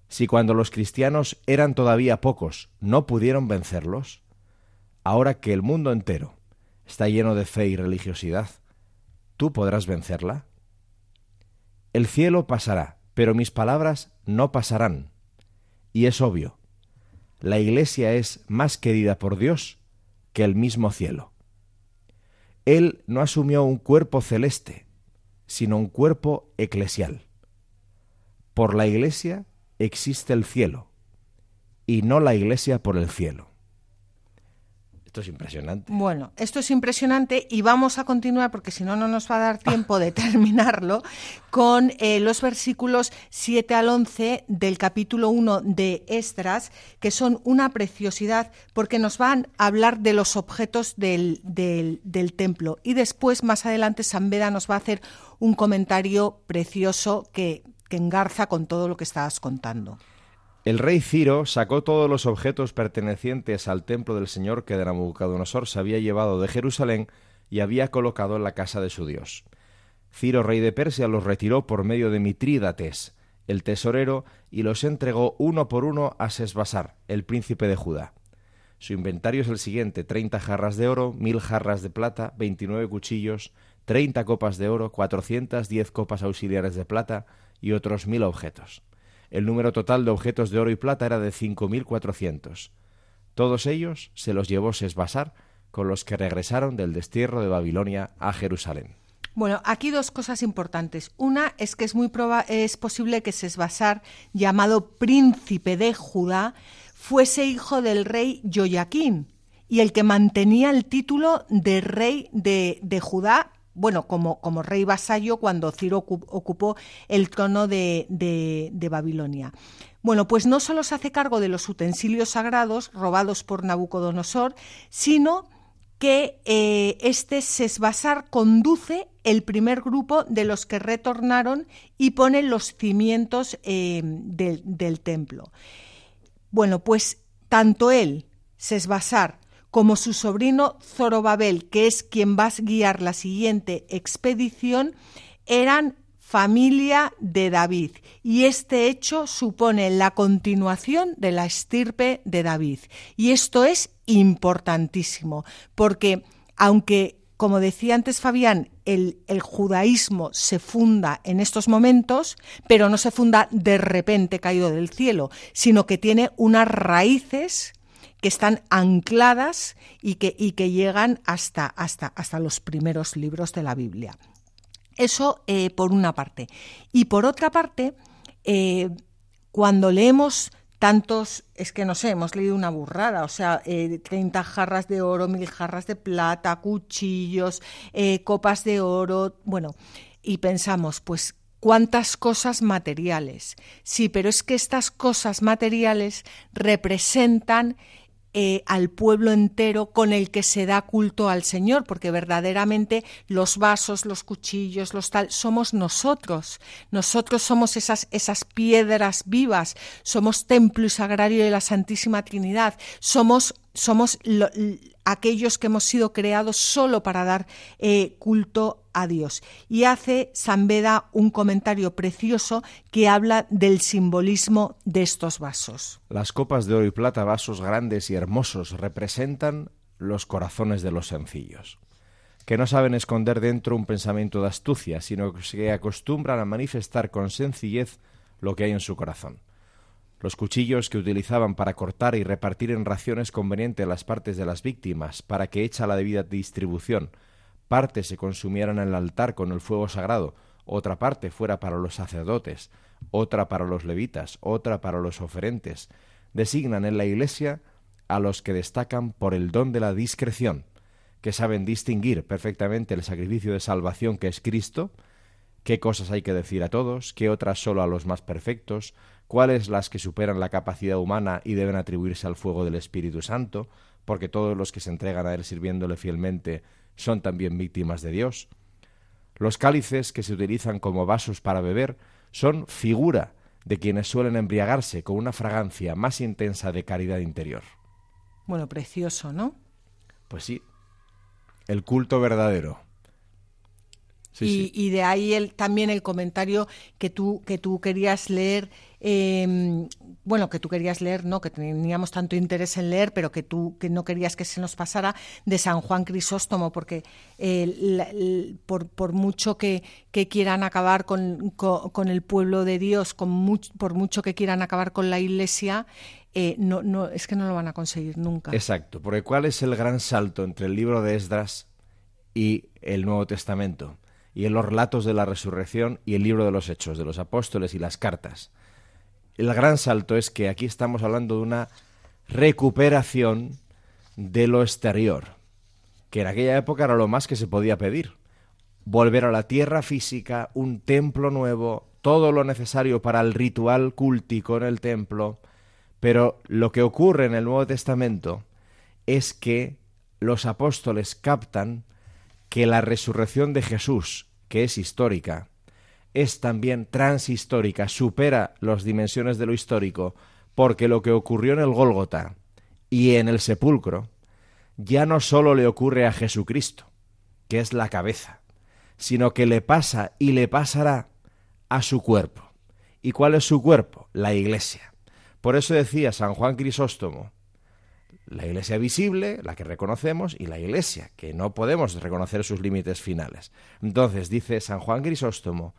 Si cuando los cristianos eran todavía pocos no pudieron vencerlos, ahora que el mundo entero está lleno de fe y religiosidad, ¿tú podrás vencerla? El cielo pasará, pero mis palabras no pasarán. Y es obvio, la Iglesia es más querida por Dios que el mismo cielo. Él no asumió un cuerpo celeste, sino un cuerpo eclesial. Por la Iglesia existe el cielo, y no la Iglesia por el cielo. Esto es impresionante. Bueno, esto es impresionante y vamos a continuar, porque si no, no nos va a dar tiempo de terminarlo, con eh, los versículos 7 al 11 del capítulo 1 de Esdras, que son una preciosidad porque nos van a hablar de los objetos del, del, del templo. Y después, más adelante, San Beda nos va a hacer un comentario precioso que, que engarza con todo lo que estabas contando. El rey Ciro sacó todos los objetos pertenecientes al templo del Señor que de Nabucodonosor se había llevado de Jerusalén y había colocado en la casa de su Dios. Ciro, rey de Persia, los retiró por medio de Mitrídates, el tesorero, y los entregó uno por uno a Sesbasar, el príncipe de Judá. Su inventario es el siguiente: treinta jarras de oro, mil jarras de plata, veintinueve cuchillos, treinta copas de oro, cuatrocientas diez copas auxiliares de plata y otros mil objetos. El número total de objetos de oro y plata era de cinco mil cuatrocientos. Todos ellos se los llevó Sesbasar con los que regresaron del destierro de Babilonia a Jerusalén. Bueno, aquí dos cosas importantes. Una es que es muy proba es posible que Sesbasar, llamado príncipe de Judá, fuese hijo del rey Joaquín y el que mantenía el título de rey de Judá bueno, como, como rey vasallo cuando Ciro ocupó el trono de, de, Babilonia. Bueno, pues no solo se hace cargo de los utensilios sagrados robados por Nabucodonosor, sino que eh, este Sesbasar conduce el primer grupo de los que retornaron y pone los cimientos eh, del, del, templo. Bueno, pues tanto él, Sesbasar, como su sobrino Zorobabel, que es quien va a guiar la siguiente expedición, eran familia de David y este hecho supone la continuación de la estirpe de David. Y esto es importantísimo porque aunque, como decía antes Fabián, el, el, judaísmo se funda en estos momentos, pero no se funda de repente caído del cielo, sino que tiene unas raíces que están ancladas y que, y que llegan hasta, hasta, hasta los primeros libros de la Biblia. Eso eh, por una parte. Y por otra parte, eh, cuando leemos tantos, es que no sé, hemos leído una burrada, o sea, eh, 30 jarras de oro, mil jarras de plata, cuchillos, eh, copas de oro, bueno, y pensamos, pues, cuántas cosas materiales. Sí, pero es que estas cosas materiales representan eh, al pueblo entero con el que se da culto al Señor, porque verdaderamente los vasos, los cuchillos, los tal, somos nosotros. Nosotros somos esas, esas piedras vivas, somos templo y sagrario de la Santísima Trinidad, somos somos aquellos que hemos sido creados solo para dar eh, culto a. Y hace San Beda un comentario precioso que habla del simbolismo de estos vasos. Las copas de oro y plata, vasos grandes y hermosos, representan los corazones de los sencillos, que no saben esconder dentro un pensamiento de astucia, sino que se acostumbran a manifestar con sencillez lo que hay en su corazón. Los cuchillos que utilizaban para cortar y repartir en raciones convenientes las partes de las víctimas, para que, hecha la debida distribución, parte se consumiera en el altar con el fuego sagrado, otra parte fuera para los sacerdotes, otra para los levitas, otra para los oferentes, designan en la Iglesia a los que destacan por el don de la discreción, que saben distinguir perfectamente el sacrificio de salvación que es Cristo, qué cosas hay que decir a todos, qué otras solo a los más perfectos, cuáles las que superan la capacidad humana y deben atribuirse al fuego del Espíritu Santo, porque todos los que se entregan a Él sirviéndole fielmente son también víctimas de Dios. Los cálices que se utilizan como vasos para beber son figura de quienes suelen embriagarse con una fragancia más intensa de caridad interior. Bueno, precioso, ¿no? Pues sí, el culto verdadero. y, de ahí el, también el comentario que tú, que tú querías leer, em, bueno, que tú querías leer, no, que teníamos tanto interés en leer, pero que tú que no querías que se nos pasara, de San Juan Crisóstomo, porque por, por, mucho que, quieran acabar con, con, el pueblo de Dios, con por mucho que quieran acabar con la Iglesia, eh, no, no, es que no lo van a conseguir nunca. Exacto, porque ¿cuál es el gran salto entre el libro de Esdras y el Nuevo Testamento? y en los relatos de la resurrección y el libro de los hechos, de los apóstoles y las cartas. El gran salto es que aquí estamos hablando de una recuperación de lo exterior, que en aquella época era lo más que se podía pedir. Volver a la tierra física, un templo nuevo, todo lo necesario para el ritual cúltico en el templo, pero lo que ocurre en el Nuevo Testamento es que los apóstoles captan que la resurrección de Jesús que es histórica, es también transhistórica, supera las dimensiones de lo histórico, porque lo que ocurrió en el Gólgota y en el sepulcro ya no sólo le ocurre a Jesucristo, que es la cabeza, sino que le pasa y le pasará a su cuerpo. ¿Y cuál es su cuerpo? La iglesia. Por eso decía San Juan Crisóstomo, la iglesia visible, la que reconocemos, y la iglesia, que no podemos reconocer sus límites finales. Entonces dice San Juan Crisóstomo,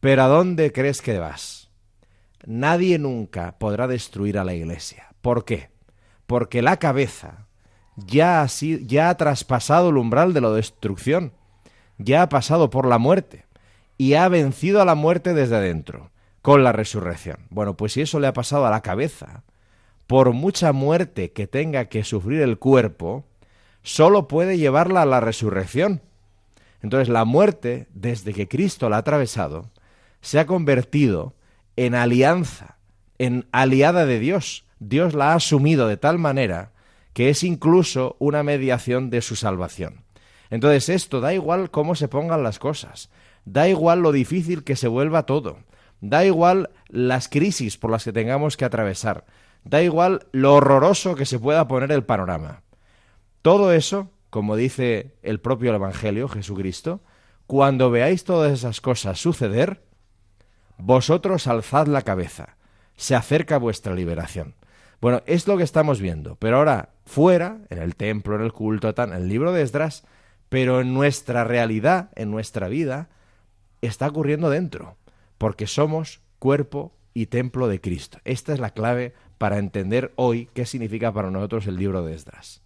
pero ¿a dónde crees que vas? Nadie nunca podrá destruir a la iglesia. ¿Por qué? Porque la cabeza ya ha, ya ha traspasado el umbral de la destrucción, ya ha pasado por la muerte y ha vencido a la muerte desde adentro, con la resurrección. Bueno, pues si eso le ha pasado a la cabeza, por mucha muerte que tenga que sufrir el cuerpo, solo puede llevarla a la resurrección. Entonces la muerte, desde que Cristo la ha atravesado, se ha convertido en alianza, en aliada de Dios. Dios la ha asumido de tal manera que es incluso una mediación de su salvación. Entonces esto da igual cómo se pongan las cosas, da igual lo difícil que se vuelva todo, da igual las crisis por las que tengamos que atravesar, Da igual lo horroroso que se pueda poner el panorama. Todo eso, como dice el propio Evangelio, Jesucristo, cuando veáis todas esas cosas suceder, vosotros alzad la cabeza, se acerca vuestra liberación. Bueno, es lo que estamos viendo, pero ahora fuera, en el templo, en el culto, en el libro de Esdras, pero en nuestra realidad, en nuestra vida, está ocurriendo dentro, porque somos cuerpo y templo de Cristo. Esta es la clave para entender hoy qué significa para nosotros el libro de Esdras.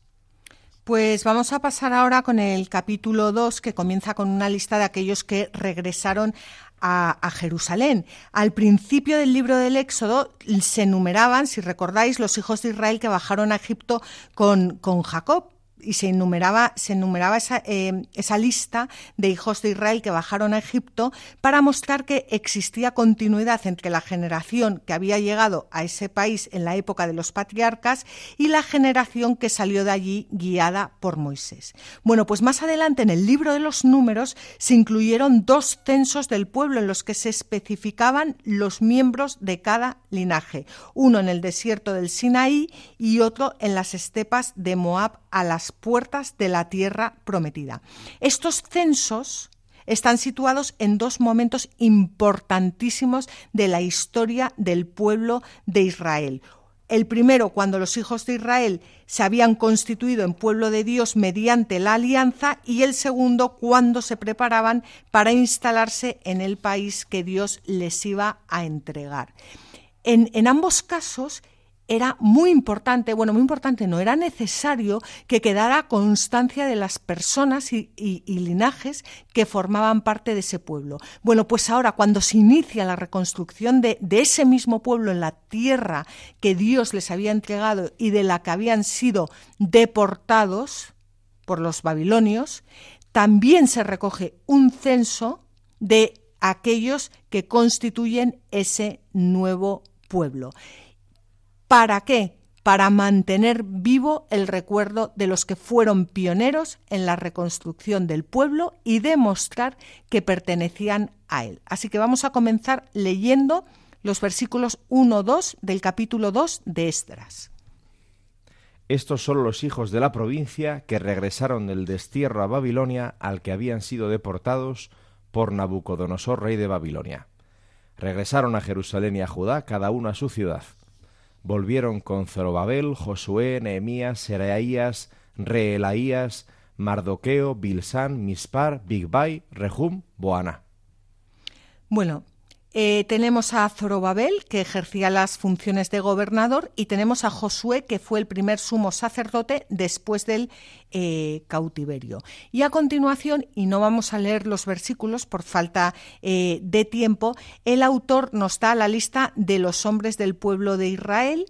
Pues vamos a pasar ahora con el capítulo 2, que comienza con una lista de aquellos que regresaron a, a, Jerusalén. Al principio del libro del Éxodo se enumeraban, si recordáis, los hijos de Israel que bajaron a Egipto con, con Jacob y se enumeraba, se enumeraba esa, eh, esa, lista de hijos de Israel que bajaron a Egipto para mostrar que existía continuidad entre la generación que había llegado a ese país en la época de los patriarcas y la generación que salió de allí guiada por Moisés. Bueno, pues más adelante en el libro de los números se incluyeron dos censos del pueblo en los que se especificaban los miembros de cada linaje, uno en el desierto del Sinaí y otro en las estepas de Moab a las puertas de la tierra prometida. Estos censos están situados en dos momentos importantísimos de la historia del pueblo de Israel. El primero, cuando los hijos de Israel se habían constituido en pueblo de Dios mediante la alianza, y el segundo, cuando se preparaban para instalarse en el país que Dios les iba a entregar. En, ambos casos, era muy importante, bueno, muy importante, no era necesario que quedara constancia de las personas y, linajes que formaban parte de ese pueblo. Bueno, pues ahora cuando se inicia la reconstrucción de, ese mismo pueblo en la tierra que Dios les había entregado y de la que habían sido deportados por los babilonios, también se recoge un censo de aquellos que constituyen ese nuevo pueblo. ¿Para qué? Para mantener vivo el recuerdo de los que fueron pioneros en la reconstrucción del pueblo y demostrar que pertenecían a él. Así que vamos a comenzar leyendo los versículos 1-2 del capítulo 2 de Esdras. Estos son los hijos de la provincia que regresaron del destierro a Babilonia al que habían sido deportados por Nabucodonosor, rey de Babilonia. Regresaron a Jerusalén y a Judá, cada uno a su ciudad. Volvieron con Zorobabel, Josué, Nehemías, Seraías, Reelaías, Mardoqueo, Bilsán, Mispar, Bigbai, Rehum, Boana. Bueno, eh, tenemos a Zorobabel, que ejercía las funciones de gobernador, y tenemos a Josué, que fue el primer sumo sacerdote después del eh, cautiverio. Y a continuación, y no vamos a leer los versículos por falta eh, de tiempo, el autor nos da la lista de los hombres del pueblo de Israel.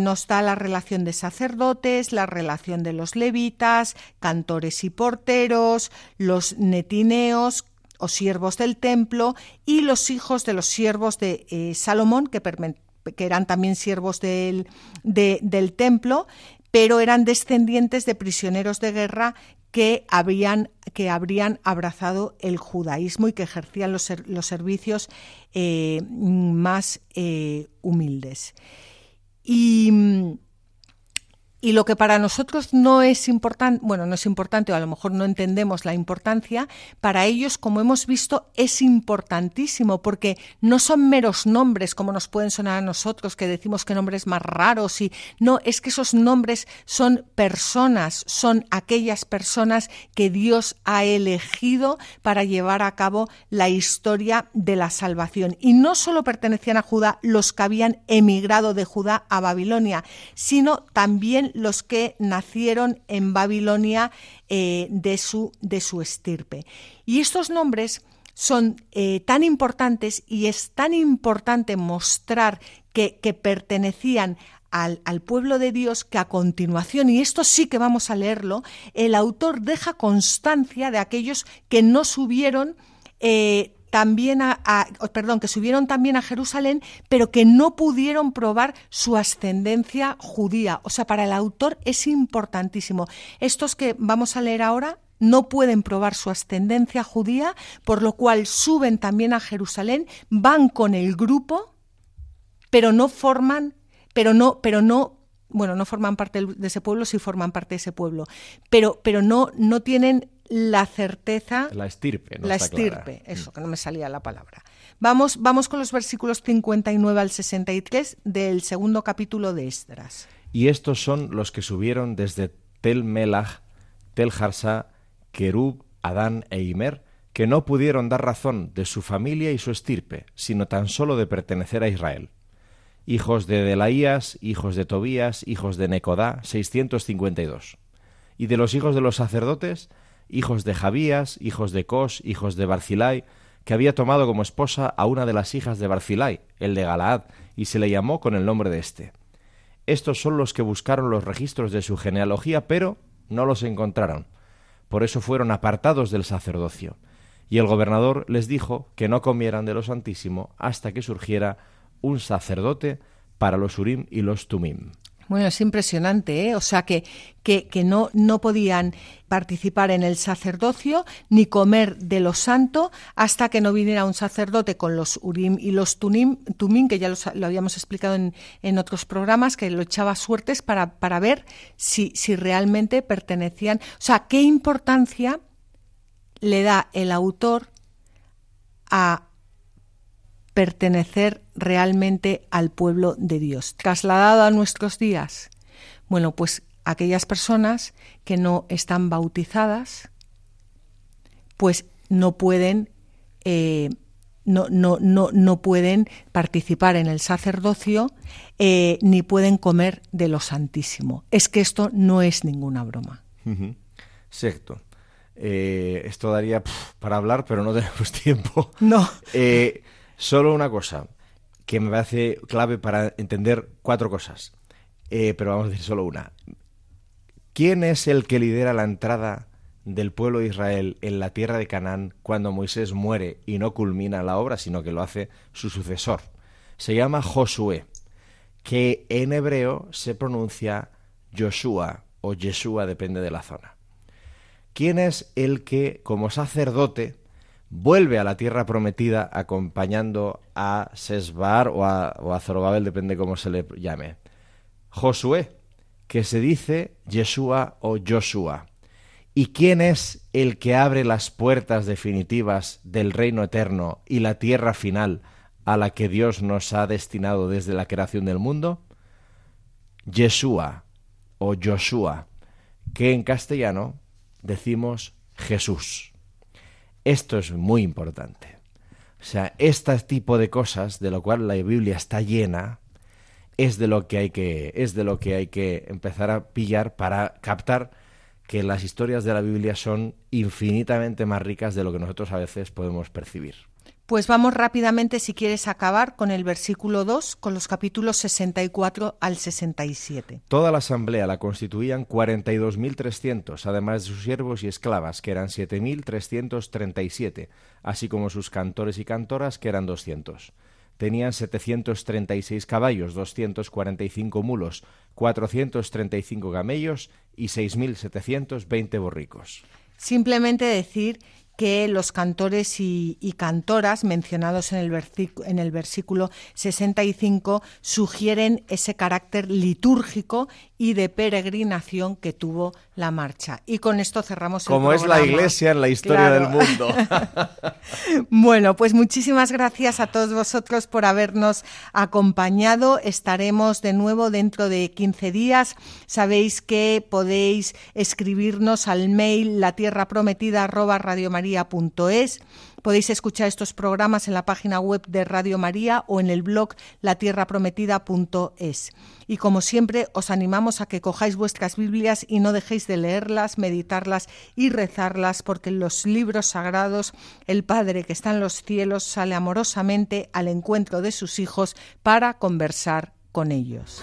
nos da la relación de sacerdotes, la relación de los levitas, cantores y porteros, los netineos, o siervos del templo, y los hijos de los siervos de eh, Salomón, que, eran también siervos del, del templo, pero eran descendientes de prisioneros de guerra que, habían, que habrían abrazado el judaísmo y que ejercían los, los servicios eh, más eh, humildes. Y y lo que para nosotros no es importante, bueno, no es importante o a lo mejor no entendemos la importancia, para ellos, como hemos visto, es importantísimo porque no son meros nombres como nos pueden sonar a nosotros, que decimos que nombres más raros y no, es que esos nombres son personas, son aquellas personas que Dios ha elegido para llevar a cabo la historia de la salvación. Y no solo pertenecían a Judá los que habían emigrado de Judá a Babilonia, sino también los que nacieron en Babilonia eh, de, su, de su estirpe. Y estos nombres son eh, tan importantes y es tan importante mostrar que, pertenecían al, pueblo de Dios que a continuación, y esto sí que vamos a leerlo, el autor deja constancia de aquellos que no subieron eh, también a, perdón, que subieron también a Jerusalén, pero que no pudieron probar su ascendencia judía. O sea, para el autor es importantísimo. Estos que vamos a leer ahora no pueden probar su ascendencia judía, por lo cual suben también a Jerusalén, van con el grupo, pero no forman, pero no, pero no bueno, no forman parte de ese pueblo, sí forman parte de ese pueblo, pero, pero no, no tienen la certeza. La estirpe, La estirpe, eso, mm. que no me salía la palabra. Vamos, vamos con los versículos 59 al 63 del segundo capítulo de Esdras. Y estos son los que subieron desde Tel Melach, Tel Harsa, Kerub, Adán e Imer, que no pudieron dar razón de su familia y su estirpe, sino tan solo de pertenecer a Israel. Hijos de Delaías, hijos de Tobías, hijos de Necodá, 652. Y de los hijos de los sacerdotes, hijos de Jabías, hijos de Cos, hijos de Barzilai, que había tomado como esposa a una de las hijas de Barzilai, el de Galaad, y se le llamó con el nombre de éste. Estos son los que buscaron los registros de su genealogía, pero no los encontraron. Por eso fueron apartados del sacerdocio. Y el gobernador les dijo que no comieran de lo santísimo hasta que surgiera un sacerdote para los Urim y los Tumim. Bueno, es impresionante, ¿eh? O sea, que, que, no, no podían participar en el sacerdocio ni comer de lo santo hasta que no viniera un sacerdote con los urim y los tunim, tumim, que ya lo habíamos explicado en, en, otros programas, que lo echaba suertes para, para ver si, si realmente pertenecían. O sea, qué importancia le da el autor a pertenecer realmente al pueblo de Dios. Trasladado a nuestros días, bueno, pues aquellas personas que no están bautizadas, pues no pueden, eh, no, no, no, no, pueden participar en el sacerdocio eh, ni pueden comer de lo santísimo. Es que esto no es ninguna broma. Exacto. Eh, esto daría para hablar, pero no tenemos tiempo. No. Solo una cosa que me parece clave para entender cuatro cosas, eh, pero vamos a decir solo una. ¿Quién es el que lidera la entrada del pueblo de Israel en la tierra de Canaán cuando Moisés muere y no culmina la obra, sino que lo hace su sucesor? se llama Josué, que en hebreo se pronuncia Joshua o Yeshua, depende de la zona. ¿Quién es el que, como sacerdote, vuelve a la tierra prometida acompañando a Sesbar o a, Zorobabel, depende cómo se le llame? Josué, que se dice Yeshua o Joshua. ¿Y quién es el que abre las puertas definitivas del reino eterno y la tierra final a la que Dios nos ha destinado desde la creación del mundo? Yeshua o Joshua, que en castellano decimos Jesús. Esto es muy importante. O sea, este tipo de cosas de lo cual la Biblia está llena es de lo que hay que es de lo que hay que empezar a pillar para captar que las historias de la Biblia son infinitamente más ricas de lo que nosotros a veces podemos percibir. Pues vamos rápidamente, si quieres acabar, con el versículo 2, con los capítulos 64 al 67. Toda la asamblea la constituían 42.300, además de sus siervos y esclavas, que eran 7.337, así como sus cantores y cantoras, que eran 200 tenían 736 caballos, 245 mulos, 435 camellos y 6.720 borricos. Simplemente decir que los cantores y, cantoras mencionados en el, en el versículo 65 sugieren ese carácter litúrgico y de peregrinación que tuvo la marcha. Y con esto cerramos el Como es la Iglesia en la historia del mundo. bueno, pues muchísimas gracias a todos vosotros por habernos acompañado. Estaremos de nuevo dentro de 15 días. Sabéis que podéis escribirnos al mail la tierra prometida Podéis escuchar estos programas en la página web de Radio María o en el blog latierraprometida.es. Y como siempre, os animamos a que cojáis vuestras Biblias y no dejéis de leerlas, meditarlas y rezarlas, porque en los libros sagrados el Padre que está en los cielos sale amorosamente al encuentro de sus hijos para conversar con ellos.